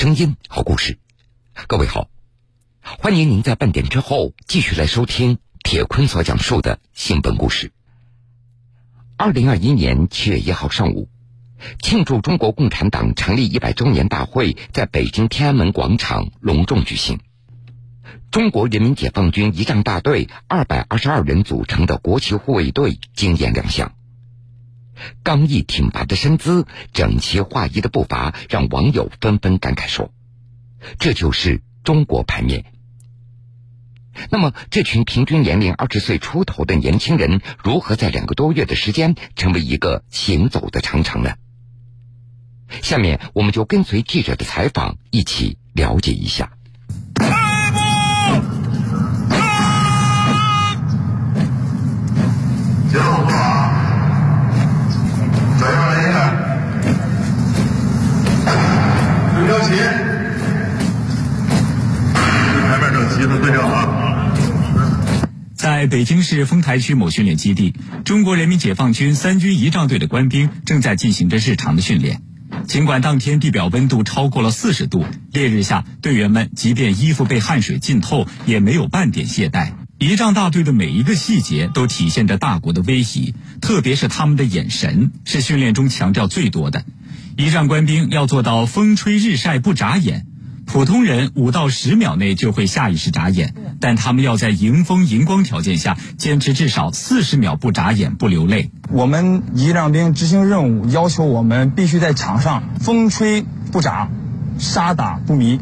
声音，好故事。各位好，欢迎您在半点之后继续来收听铁坤所讲述的新闻故事。二零二一年七月一号上午，庆祝中国共产党成立一百周年大会在北京天安门广场隆重举行。中国人民解放军仪仗大队二百二十二人组成的国旗护卫队惊艳亮相。刚毅挺拔的身姿，整齐划一的步伐，让网友纷纷感慨说：“这就是中国牌面。”那么，这群平均年龄二十岁出头的年轻人，如何在两个多月的时间成为一个行走的长城呢？下面，我们就跟随记者的采访，一起了解一下。北京市丰台区某训练基地，中国人民解放军三军仪仗队的官兵正在进行着日常的训练。尽管当天地表温度超过了四十度，烈日下，队员们即便衣服被汗水浸透，也没有半点懈怠。仪仗大队的每一个细节都体现着大国的威仪，特别是他们的眼神，是训练中强调最多的。仪仗官兵要做到风吹日晒不眨眼。普通人五到十秒内就会下意识眨眼，但他们要在迎风迎光条件下坚持至少四十秒不眨眼不流泪。我们仪仗兵执行任务要求我们必须在场上风吹不眨，沙打不迷。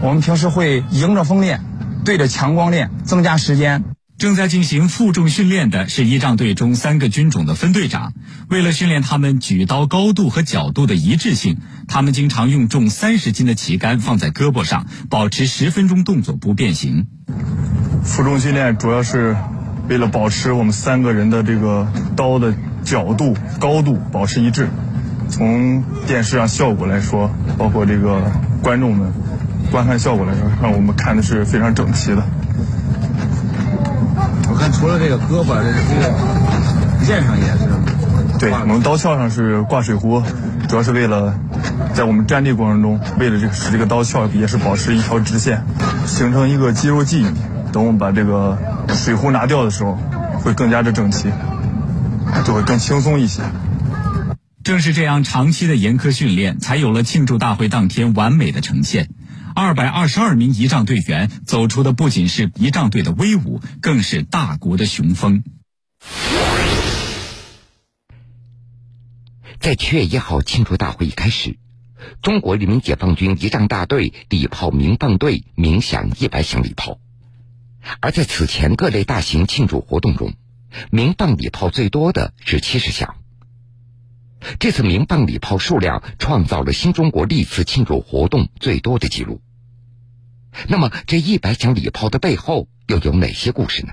我们平时会迎着风练，对着强光练，增加时间。正在进行负重训练的是仪仗队中三个军种的分队长。为了训练他们举刀高度和角度的一致性，他们经常用重三十斤的旗杆放在胳膊上，保持十分钟动作不变形。负重训练主要是为了保持我们三个人的这个刀的角度、高度保持一致。从电视上效果来说，包括这个观众们观看效果来说，让我们看的是非常整齐的。看，除了这个胳膊，这这个剑上也是。对，我们刀鞘上是挂水壶，主要是为了在我们站立过程中，为了这个使这个刀鞘也是保持一条直线，形成一个肌肉记忆。等我们把这个水壶拿掉的时候，会更加的整齐，就会更轻松一些。正是这样长期的严苛训练，才有了庆祝大会当天完美的呈现。二百二十二名仪仗队员走出的不仅是仪仗队的威武，更是大国的雄风。在七月一号庆祝大会一开始，中国人民解放军仪仗大队礼炮鸣放队鸣响一百响礼炮，而在此前各类大型庆祝活动中，鸣放礼炮最多的是七十响。这次鸣放礼炮数量创造了新中国历次庆祝活动最多的记录。那么，这一百响礼炮的背后又有哪些故事呢？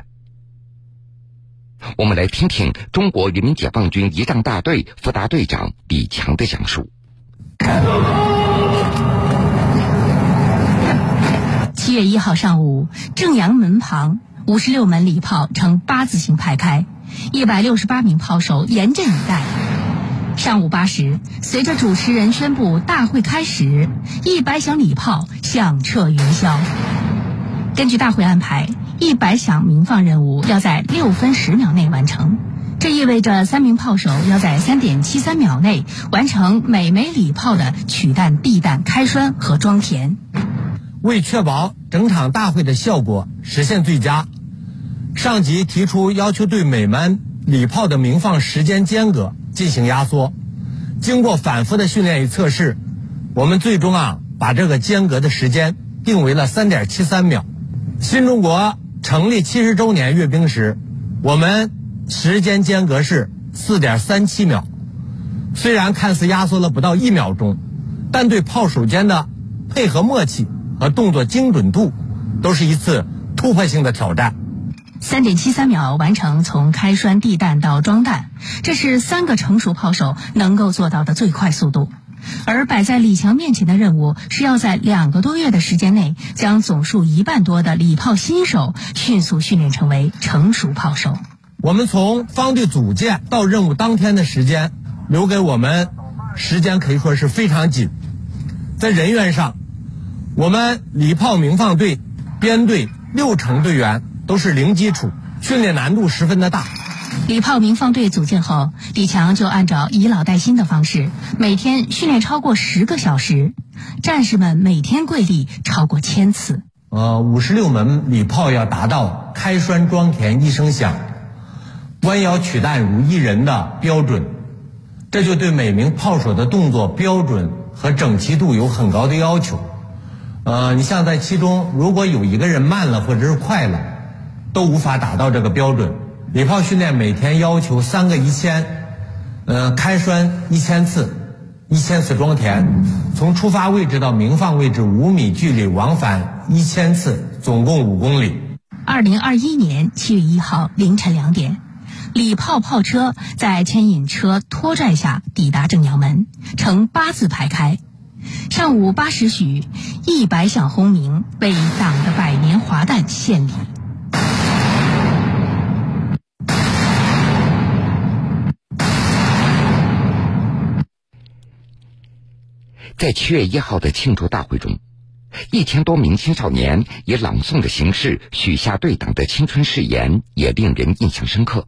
我们来听听中国人民解放军仪仗大队副大队长李强的讲述。七月一号上午，正阳门旁五十六门礼炮呈八字形排开，一百六十八名炮手严阵以待。上午八时，随着主持人宣布大会开始，一百响礼炮响彻云霄。根据大会安排，一百响鸣放任务要在六分十秒内完成，这意味着三名炮手要在三点七三秒内完成每枚礼炮的取弹、递弹、开栓和装填。为确保整场大会的效果实现最佳，上级提出要求对每门礼炮的鸣放时间间隔。进行压缩，经过反复的训练与测试，我们最终啊把这个间隔的时间定为了三点七三秒。新中国成立七十周年阅兵时，我们时间间隔是四点三七秒。虽然看似压缩了不到一秒钟，但对炮手间的配合默契和动作精准度，都是一次突破性的挑战。三点七三秒完成从开栓递弹到装弹，这是三个成熟炮手能够做到的最快速度。而摆在李强面前的任务是要在两个多月的时间内，将总数一半多的礼炮新手迅速训练成为成熟炮手。我们从方队组建到任务当天的时间，留给我们时间可以说是非常紧，在人员上我们礼炮鸣放队编队六成队员都是零基础，训练难度十分的大。礼炮鸣放队组建后，李强就按照以老带新的方式，每天训练超过十个小时，战士们每天跪立超过千次。呃，五十六门礼炮要达到开栓装填一声响，弯腰取弹如一人的标准，这就对每名炮手的动作标准和整齐度有很高的要求。呃，你像在其中，如果有一个人慢了或者是快了，都无法达到这个标准。礼炮训练每天要求三个一千，呃，开栓一千次，一千次装填，从出发位置到鸣放位置五米距离往返一千次，总共五公里。二零二一年七月一号凌晨两点，礼炮炮车在牵引车拖拽下抵达正阳门，呈八字排开。上午八时许，一百响轰鸣，为党的百年华诞献礼。在七月一号的庆祝大会中，一千多名青少年以朗诵的形式许下对党的青春誓言，也令人印象深刻。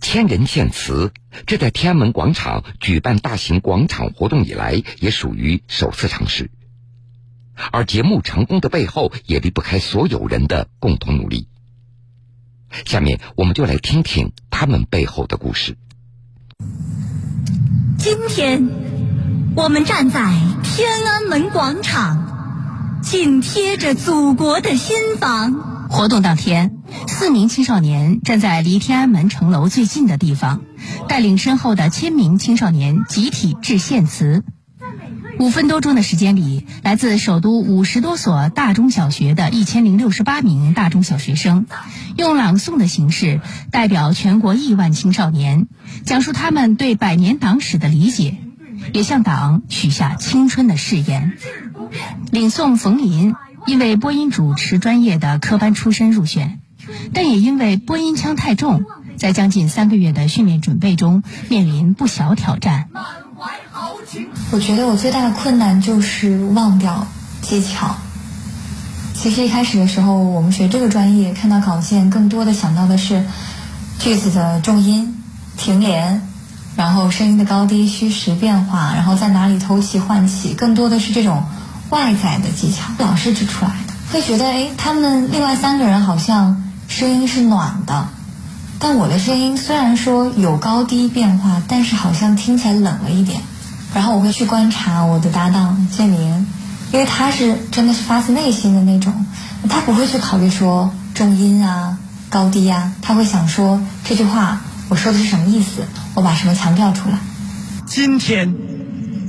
千人献词，这在天安门广场举办大型广场活动以来，也属于首次尝试。而节目成功的背后，也离不开所有人的共同努力。下面，我们就来听听他们背后的故事。今天，我们站在天安门广场，紧贴着祖国的心房。活动当天，四名青少年站在离天安门城楼最近的地方，带领身后的千名青少年集体致献词。五分多钟的时间里，来自首都五十多所大中小学的一千零六十八名大中小学生，用朗诵的形式代表全国亿万青少年，讲述他们对百年党史的理解，也向党许下青春的誓言。领诵冯林。因为播音主持专业的科班出身入选，但也因为播音腔太重，在将近三个月的训练准备中面临不小挑战。我觉得我最大的困难就是忘掉技巧。其实一开始的时候，我们学这个专业，看到稿件更多的想到的是句子的重音、停连，然后声音的高低虚实变化，然后在哪里偷气换气，更多的是这种。外在的技巧，老师指出来的，会觉得哎，他们另外三个人好像声音是暖的，但我的声音虽然说有高低变化，但是好像听起来冷了一点。然后我会去观察我的搭档建明，因为他是真的是发自内心的那种，他不会去考虑说重音啊、高低啊，他会想说这句话我说的是什么意思，我把什么强调出来。今天。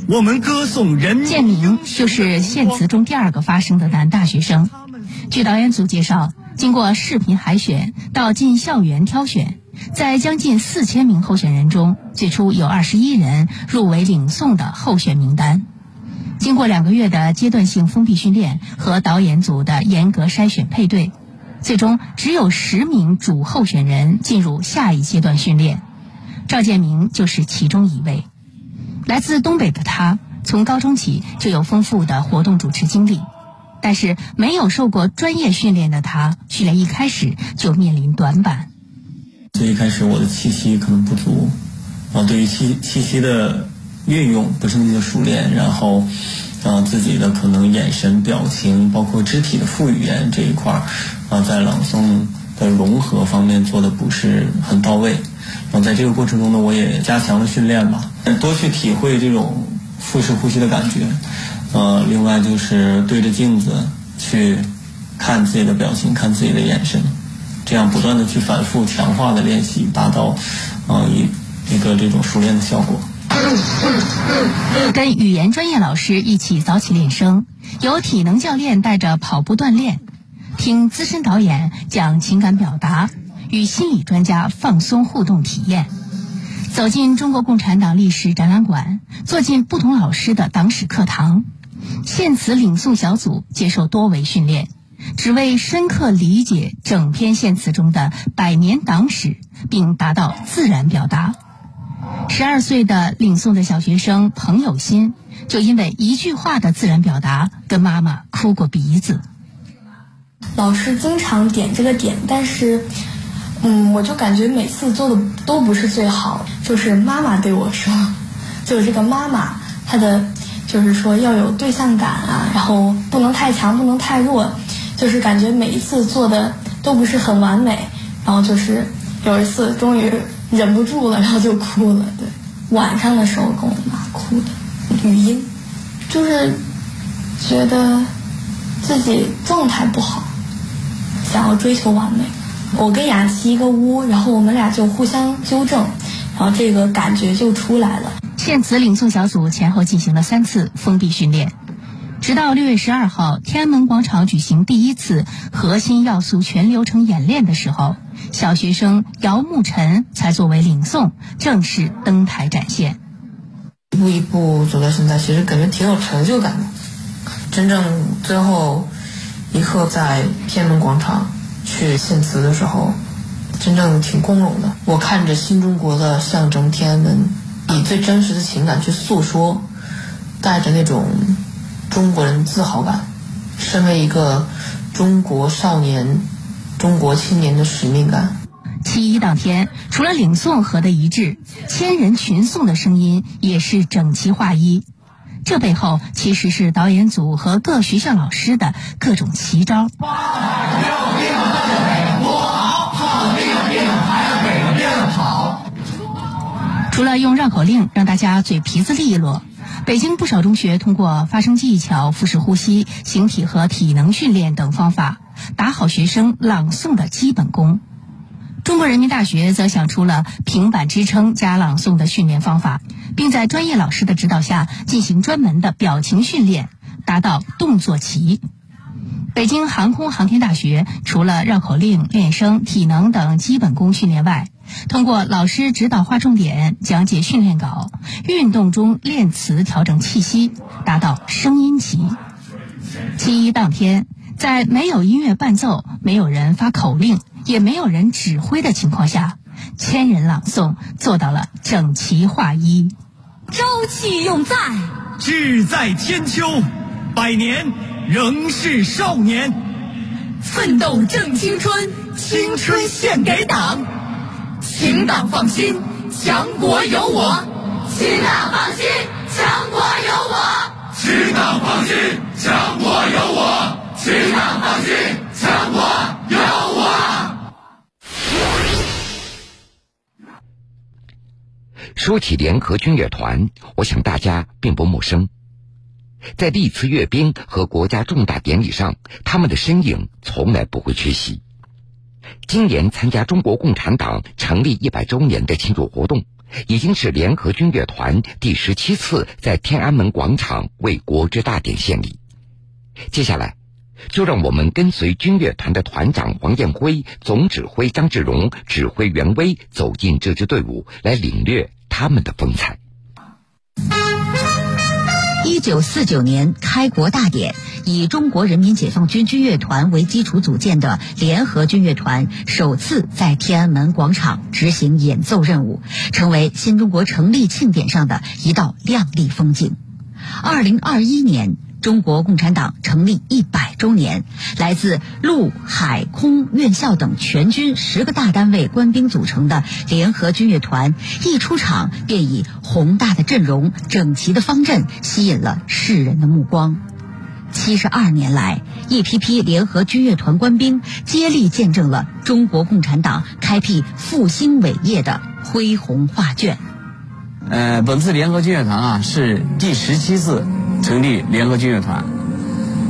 我们歌颂人民建明就是献词中第二个发声的男大学生。据导演组介绍，经过视频海选到进校园挑选，在将近四千名候选人中，最初有二十一人入围领诵的候选名单。经过两个月的阶段性封闭训练和导演组的严格筛选配对，最终只有十名主候选人进入下一阶段训练。赵建明就是其中一位。来自东北的他，从高中起就有丰富的活动主持经历，但是没有受过专业训练的他，训练一开始就面临短板。最一开始我的气息可能不足，啊，对于气气息的运用不是那么熟练，然后，啊，自己的可能眼神、表情，包括肢体的副语言这一块儿，啊，在朗诵的融合方面做的不是很到位。然后在这个过程中呢，我也加强了训练吧，多去体会这种腹式呼吸的感觉。呃，另外就是对着镜子去看自己的表情，看自己的眼神，这样不断的去反复强化的练习，达到呃一一个这种熟练的效果。跟语言专业老师一起早起练声，由体能教练带着跑步锻炼，听资深导演讲情感表达。与心理专家放松互动体验，走进中国共产党历史展览馆，坐进不同老师的党史课堂，献词领诵小组接受多维训练，只为深刻理解整篇献词中的百年党史，并达到自然表达。十二岁的领诵的小学生彭有心，就因为一句话的自然表达，跟妈妈哭过鼻子。老师经常点这个点，但是，嗯，我就感觉每次做的都不是最好。就是妈妈对我说，就是这个妈妈，她的就是说要有对象感啊，然后不能太强，不能太弱，就是感觉每一次做的都不是很完美。然后就是有一次终于忍不住了，然后就哭了。对，晚上的时候跟我妈哭的语音，就是觉得自己状态不好。想要追求完美，我跟雅琪一个屋，然后我们俩就互相纠正，然后这个感觉就出来了。献词领诵小组前后进行了三次封闭训练，直到六月十二号天安门广场举行第一次核心要素全流程演练的时候，小学生姚慕晨才作为领诵正式登台展现。一步一步走到现在，其实感觉挺有成就感的。真正最后。一刻在天安门广场去献词的时候，真正挺光荣的。我看着新中国的象征天安门，以最真实的情感去诉说，带着那种中国人自豪感，身为一个中国少年、中国青年的使命感。七一当天，除了领诵和的一致，千人群诵的声音也是整齐划一。这背后其实是导演组和各学校老师的各种奇招。除了用绕口令让大家嘴皮子利落，北京不少中学通过发声技巧、腹式呼吸、形体和体能训练等方法，打好学生朗诵的基本功。中国人民大学则想出了平板支撑加朗诵的训练方法，并在专业老师的指导下进行专门的表情训练，达到动作齐。北京航空航天大学除了绕口令、练声、体能等基本功训练外，通过老师指导划重点、讲解训练稿、运动中练词调整气息，达到声音齐。七一当天，在没有音乐伴奏、没有人发口令。也没有人指挥的情况下，千人朗诵做到了整齐划一。朝气永在，志在千秋，百年仍是少年。奋斗正青春，青春献给党。请党放心，强国有我。请党放心，强国有我。请党放心，强国有我。请党放心，强国说起联合军乐团，我想大家并不陌生。在历次阅兵和国家重大典礼上，他们的身影从来不会缺席。今年参加中国共产党成立一百周年的庆祝活动，已经是联合军乐团第十七次在天安门广场为国之大典献礼。接下来。就让我们跟随军乐团的团长黄彦辉、总指挥张志荣、指挥袁威走进这支队伍，来领略他们的风采。一九四九年开国大典，以中国人民解放军军乐团为基础组建的联合军乐团首次在天安门广场执行演奏任务，成为新中国成立庆典上的一道亮丽风景。二零二一年。中国共产党成立一百周年，来自陆海空院校等全军十个大单位官兵组成的联合军乐团，一出场便以宏大的阵容、整齐的方阵吸引了世人的目光。七十二年来，一批批联合军乐团官兵接力见证了中国共产党开辟复兴伟业的恢宏画卷。呃，本次联合军乐团啊，是第十七次。成立联合军乐团，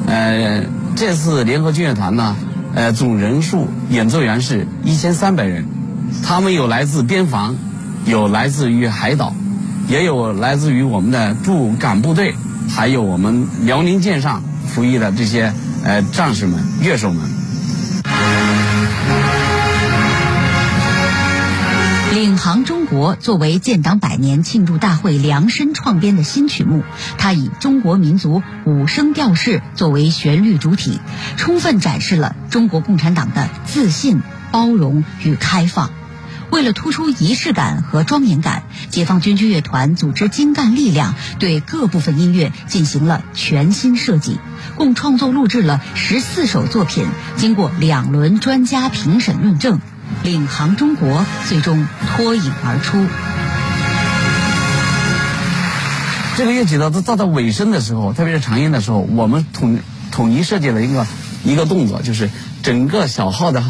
呃，这次联合军乐团呢，呃，总人数演奏员是一千三百人，他们有来自边防，有来自于海岛，也有来自于我们的驻港部队，还有我们辽宁舰上服役的这些呃战士们、乐手们。领航中国作为建党百年庆祝大会量身创编的新曲目，它以中国民族五声调式作为旋律主体，充分展示了中国共产党的自信、包容与开放，为了突出仪式感和庄严感，解放军军乐团组织精干力量，对各部分音乐进行了全新设计，共创作录制了十四首作品，经过两轮专家评审论证，领航中国最终脱颖而出。这个乐曲呢，到到到尾声的时候，特别是长音的时候，我们统统一设计了一个一个动作，就是整个小号的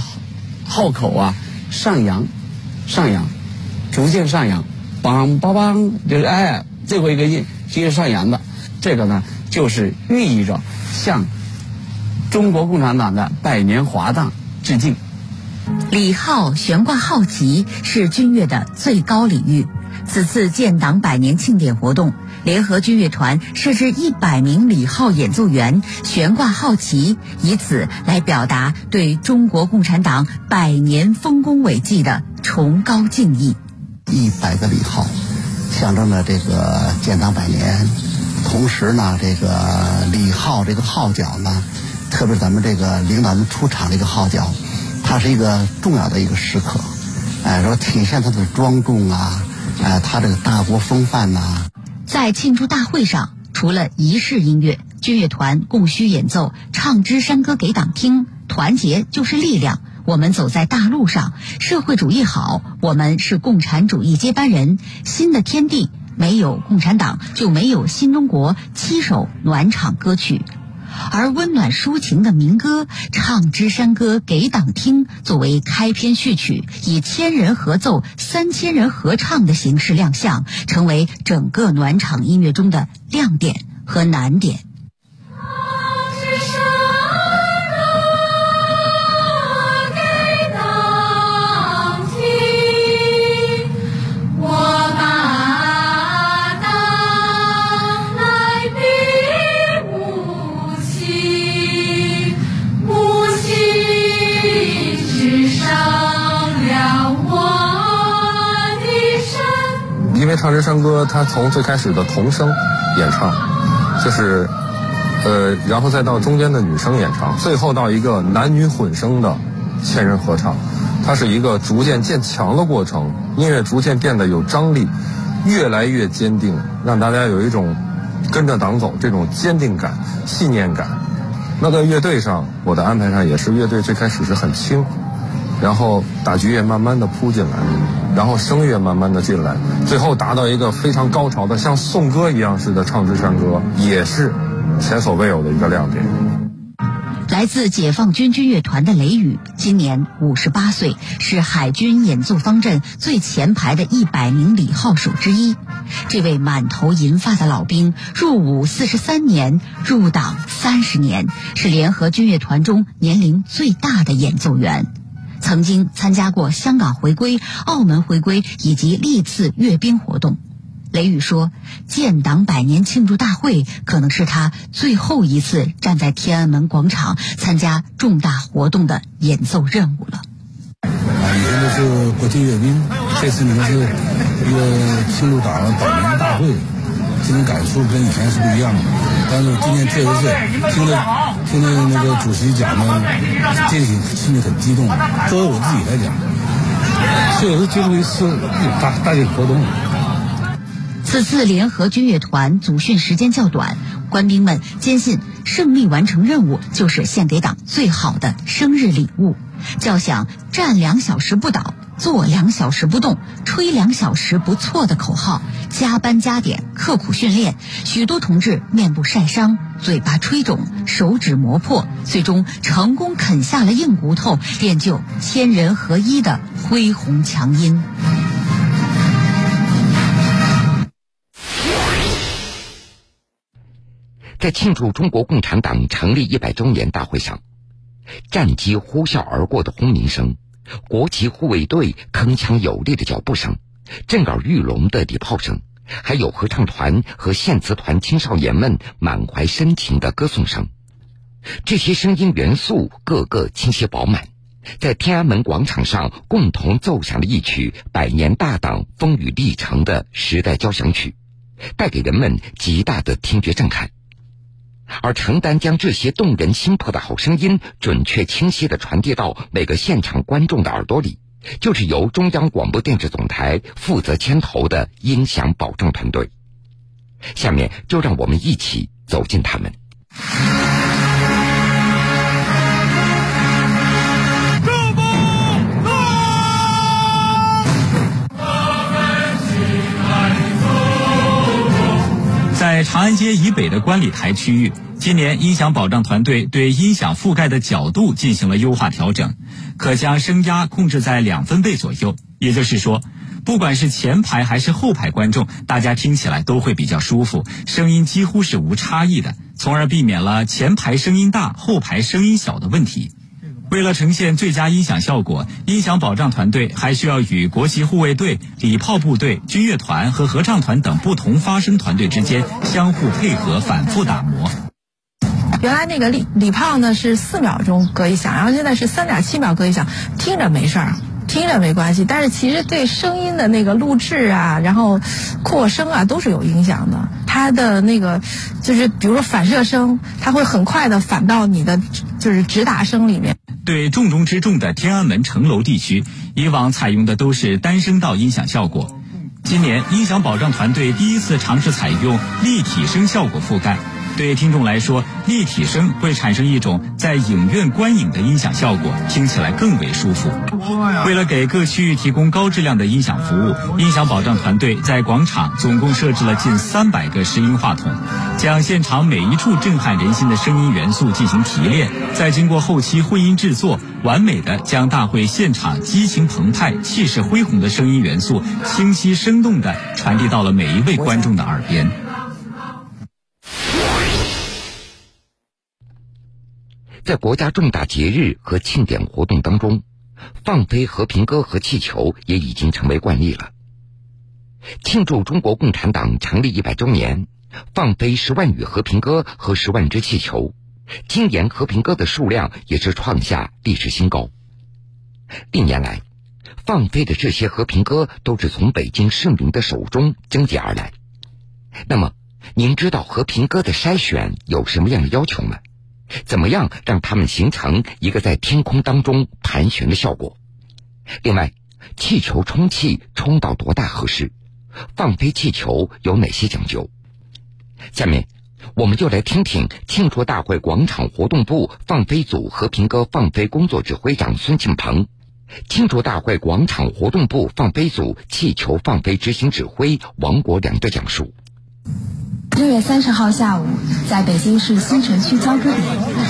号口啊上扬，上扬，逐渐上扬，梆梆梆，就是哎，最后一个音是上扬的，这个呢就是寓意着向中国共产党的百年华诞致敬。礼号悬挂号旗是军乐的最高礼遇。此次建党百年庆典活动，联合军乐团设置一百名礼号演奏员悬挂号旗，以此来表达对中国共产党百年丰功伟绩的崇高敬意。一百个礼号，象征着这个建党百年。同时呢，这个礼号这个号角呢，特别是咱们这个领导人出场这个号角，它是一个重要的一个时刻，哎，说体现它的庄重啊。哎，他这个大国风范呐，在庆祝大会上，除了仪式音乐，军乐团共需演奏《唱支山歌给党听》，团结就是力量。我们走在大路上，社会主义好，我们是共产主义接班人。新的天地，没有共产党就没有新中国。七首暖场歌曲。而温暖抒情的民歌《唱支山歌给党听》作为开篇序曲，以千人合奏、三千人合唱的形式亮相，成为整个暖场音乐中的亮点和难点。唱歌，他从最开始的童声演唱，就是，呃，然后再到中间的女生演唱，最后到一个男女混声的千人合唱，它是一个逐渐渐强的过程，音乐逐渐变得有张力，越来越坚定，让大家有一种跟着党走这种坚定感、信念感。那在乐队上，我的安排上也是乐队最开始是很轻，然后打击乐慢慢的铺进来。然后声乐慢慢的进来，最后达到一个非常高潮的，像颂歌一样似的唱支山歌，也是前所未有的一个亮点。来自解放军军乐团的雷雨，今年五十八岁，是海军演奏方阵最前排的一百名礼号手之一。这位满头银发的老兵，入伍四十三年，入党三十年，是联合军乐团中年龄最大的演奏员。曾经参加过香港回归、澳门回归以及历次阅兵活动。雷雨说：“建党百年庆祝大会可能是他最后一次站在天安门广场参加重大活动的演奏任务了。”啊，以前都是国庆阅兵，这次你们是一个庆祝党百年大会，这种感触跟以前是不一样的。但是今天确实是听了。听着那个主席讲呢，这个心里很激动。作为我自己来讲，确实最后一次大大型活动。此次联合军乐团组训时间较短，官兵们坚信胜利完成任务就是献给党最好的生日礼物。叫响“站两小时不倒”。坐两小时不动，吹两小时不错的口号，加班加点，刻苦训练，许多同志面部晒伤，嘴巴吹肿，手指磨破，最终成功啃下了硬骨头，练就千人合一的恢宏强音。在庆祝中国共产党成立一百周年大会上，战机呼啸而过的轰鸣声。国旗护卫队铿锵有力的脚步声，震耳欲聋的礼炮声，还有合唱团和献词团青少年们满怀深情的歌颂声，这些声音元素个个清晰饱满，在天安门广场上共同奏响了一曲百年大党风雨历程的时代交响曲，带给人们极大的听觉震撼。而承担将这些动人心魄的好声音准确清晰地传递到每个现场观众的耳朵里，就是由中央广播电视总台负责牵头的音响保证团队。下面就让我们一起走进他们。长安街以北的观礼台区域，今年音响保障团队对音响覆盖的角度进行了优化调整，可将声压控制在两分贝左右。也就是说，不管是前排还是后排观众，大家听起来都会比较舒服，声音几乎是无差异的，从而避免了前排声音大、后排声音小的问题。为了呈现最佳音响效果，音响保障团队还需要与国旗护卫队、礼炮部队、军乐团和合唱团等不同发声团队之间相互配合，反复打磨。原来那个礼礼炮呢是四秒钟隔一响，然后现在是三点七秒隔一响，听着没事儿，听着没关系，但是其实对声音的那个录制啊，然后扩声啊都是有影响的。它的那个就是比如说反射声，它会很快的反到你的就是直达声里面。对重中之重的天安门城楼地区，以往采用的都是单声道音响效果。今年音响保障团队第一次尝试采用立体声效果覆盖。对听众来说，立体声会产生一种在影院观影的音响效果，听起来更为舒服。为了给各区域提供高质量的音响服务，音响保障团队在广场总共设置了近三百个拾音话筒，将现场每一处震撼人心的声音元素进行提炼，再经过后期混音制作，完美的将大会现场激情澎湃、气势恢宏的声音元素，清晰生动的传递到了每一位观众的耳边。在国家重大节日和庆典活动当中，放飞和平鸽和气球也已经成为惯例了。庆祝中国共产党成立一百周年，放飞十万羽和平鸽和十万只气球，今年和平鸽的数量也是创下历史新高。历年来，放飞的这些和平鸽都是从北京市民的手中征集而来。那么，您知道和平鸽的筛选有什么样的要求吗？怎么样让它们形成一个在天空当中盘旋的效果？另外，气球充气充到多大合适？放飞气球有哪些讲究？下面，我们就来听听庆祝大会广场活动部放飞组和平鸽放飞工作指挥长孙庆鹏，庆祝大会广场活动部放飞组气球放飞执行指挥王国良的讲述。六月三十号下午，在北京市新城区交割点，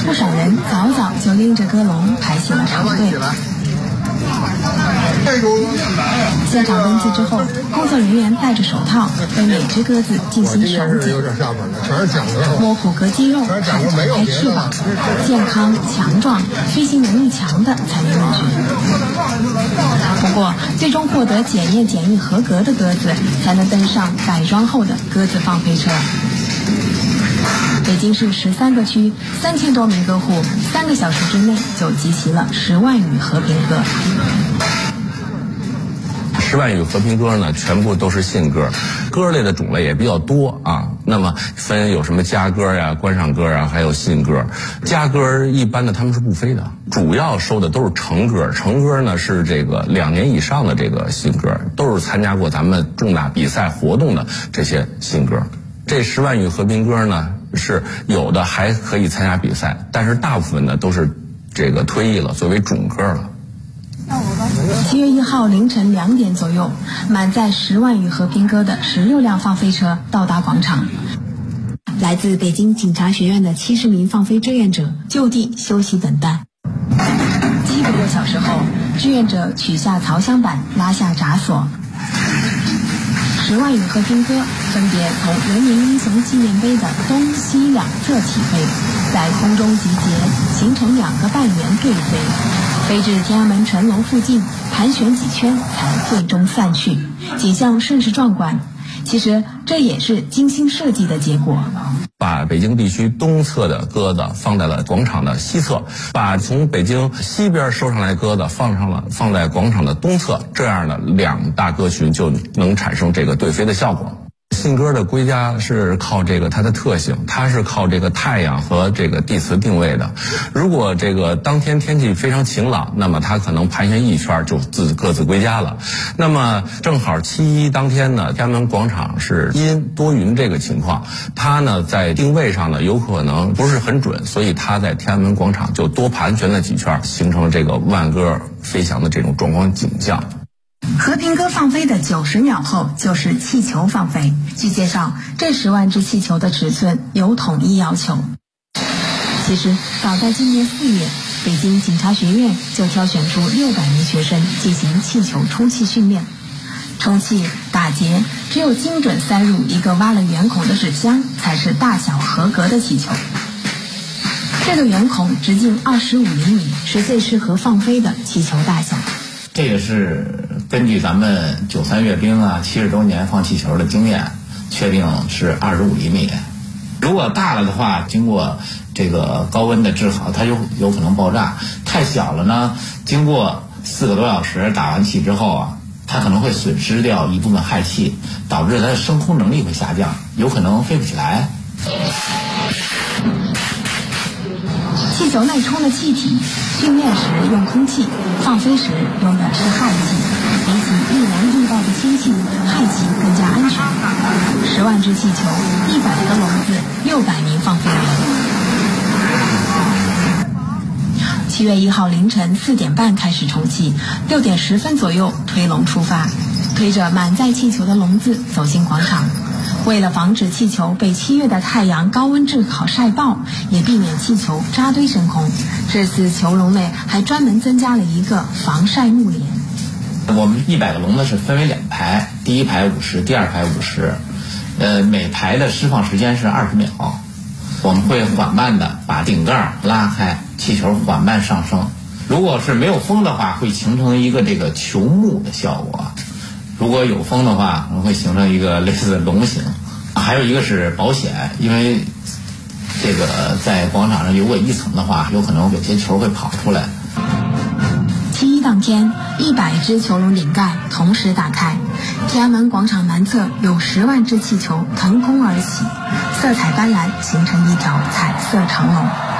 不少人早早就拎着鸽笼排起了长队。现场登记之后，工作人员戴着手套，对每只鸽子进行手检，摸骨骼肌肉，还展开翅膀，健康强壮、飞行能力强的才能入局。不过，最终获得检验检疫合格的鸽子，才能登上改装后的鸽子放飞车。北京市十三个区三千多名鸽户，三个小时之内就集齐了十万羽和平鸽。十万羽和平鸽呢，全部都是信鸽，鸽类的种类也比较多啊。那么分有什么家鸽呀、观赏鸽啊，还有信鸽。家鸽一般的他们是不飞的，主要收的都是成鸽。成鸽呢是这个两年以上的这个信鸽，都是参加过咱们重大比赛活动的这些信鸽。这十万羽和平鸽呢，是有的还可以参加比赛，但是大部分呢都是这个退役了，作为种鸽了。七月一号凌晨两点左右，满载十万羽和平鸽的十六辆放飞车到达广场。来自北京警察学院的七十名放飞志愿者就地休息等待。七个多小时后，志愿者取下槽箱板，拉下闸锁。十万羽和平鸽分别从人民英雄纪念碑的东西两侧起飞，在空中集结，形成两个半圆对飞，飞至天安门城楼附近，盘旋几圈才最终散去，景象甚是壮观。其实这也是精心设计的结果。把北京地区东侧的鸽子放在了广场的西侧，把从北京西边收上来鸽子放上了放在广场的东侧，这样的两大鸽群就能产生这个对飞的效果。信鸽的归家是靠这个它的特性，它是靠这个太阳和这个地磁定位的。如果这个当天天气非常晴朗，那么它可能盘旋一圈就自各自归家了。那么正好七一当天呢，天安门广场是阴多云这个情况，它呢在定位上呢有可能不是很准，所以它在天安门广场就多盘旋了几圈，形成了这个万鸽飞翔的这种壮观景象。和平鸽放飞的九十秒后，就是气球放飞。据介绍，这十万只气球的尺寸有统一要求。其实，早在今年四月，北京警察学院就挑选出六百名学生进行气球充气训练。充气、打结，只有精准塞入一个挖了圆孔的纸箱，才是大小合格的气球。这个圆孔直径二十五厘米，是最适合放飞的气球大小。这个是根据咱们九三阅兵啊七十周年放气球的经验，确定是二十五厘米。如果大了的话，经过这个高温的炙烤，它就有可能爆炸；太小了呢，经过四个多小时打完气之后啊，它可能会损失掉一部分氦气，导致它的升空能力会下降，有可能飞不起来。气球内充的气体，训练时用空气，放飞时用的是氦气。比易燃易爆的氢气，氦气更加安全。十万只气球，一百个笼子，六百名放飞员。七月一号凌晨四点半开始充气，六点十分左右推笼出发，推着满载气球的笼子走进广场。为了防止气球被七月的太阳高温炙烤晒爆，也避免气球扎堆升空，这次球笼内还专门增加了一个防晒幕帘。我们一百个笼子是分为两排，第一排五十，第二排五十，呃，每排的释放时间是二十秒。我们会缓慢的把顶盖拉开，气球缓慢上升。如果是没有风的话，会形成一个这个球幕的效果。如果有风的话，可能会形成一个类似的龙形。还有一个是保险，因为这个在广场上如果一层的话，有可能有些球会跑出来。七一当天，一百只球笼顶盖同时打开，天安门广场南侧有十万只气球腾空而起，色彩斑斓，形成一条彩色长龙。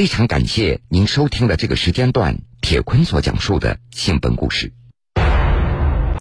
非常感谢您收听的这个时间段铁坤所讲述的新闻故事。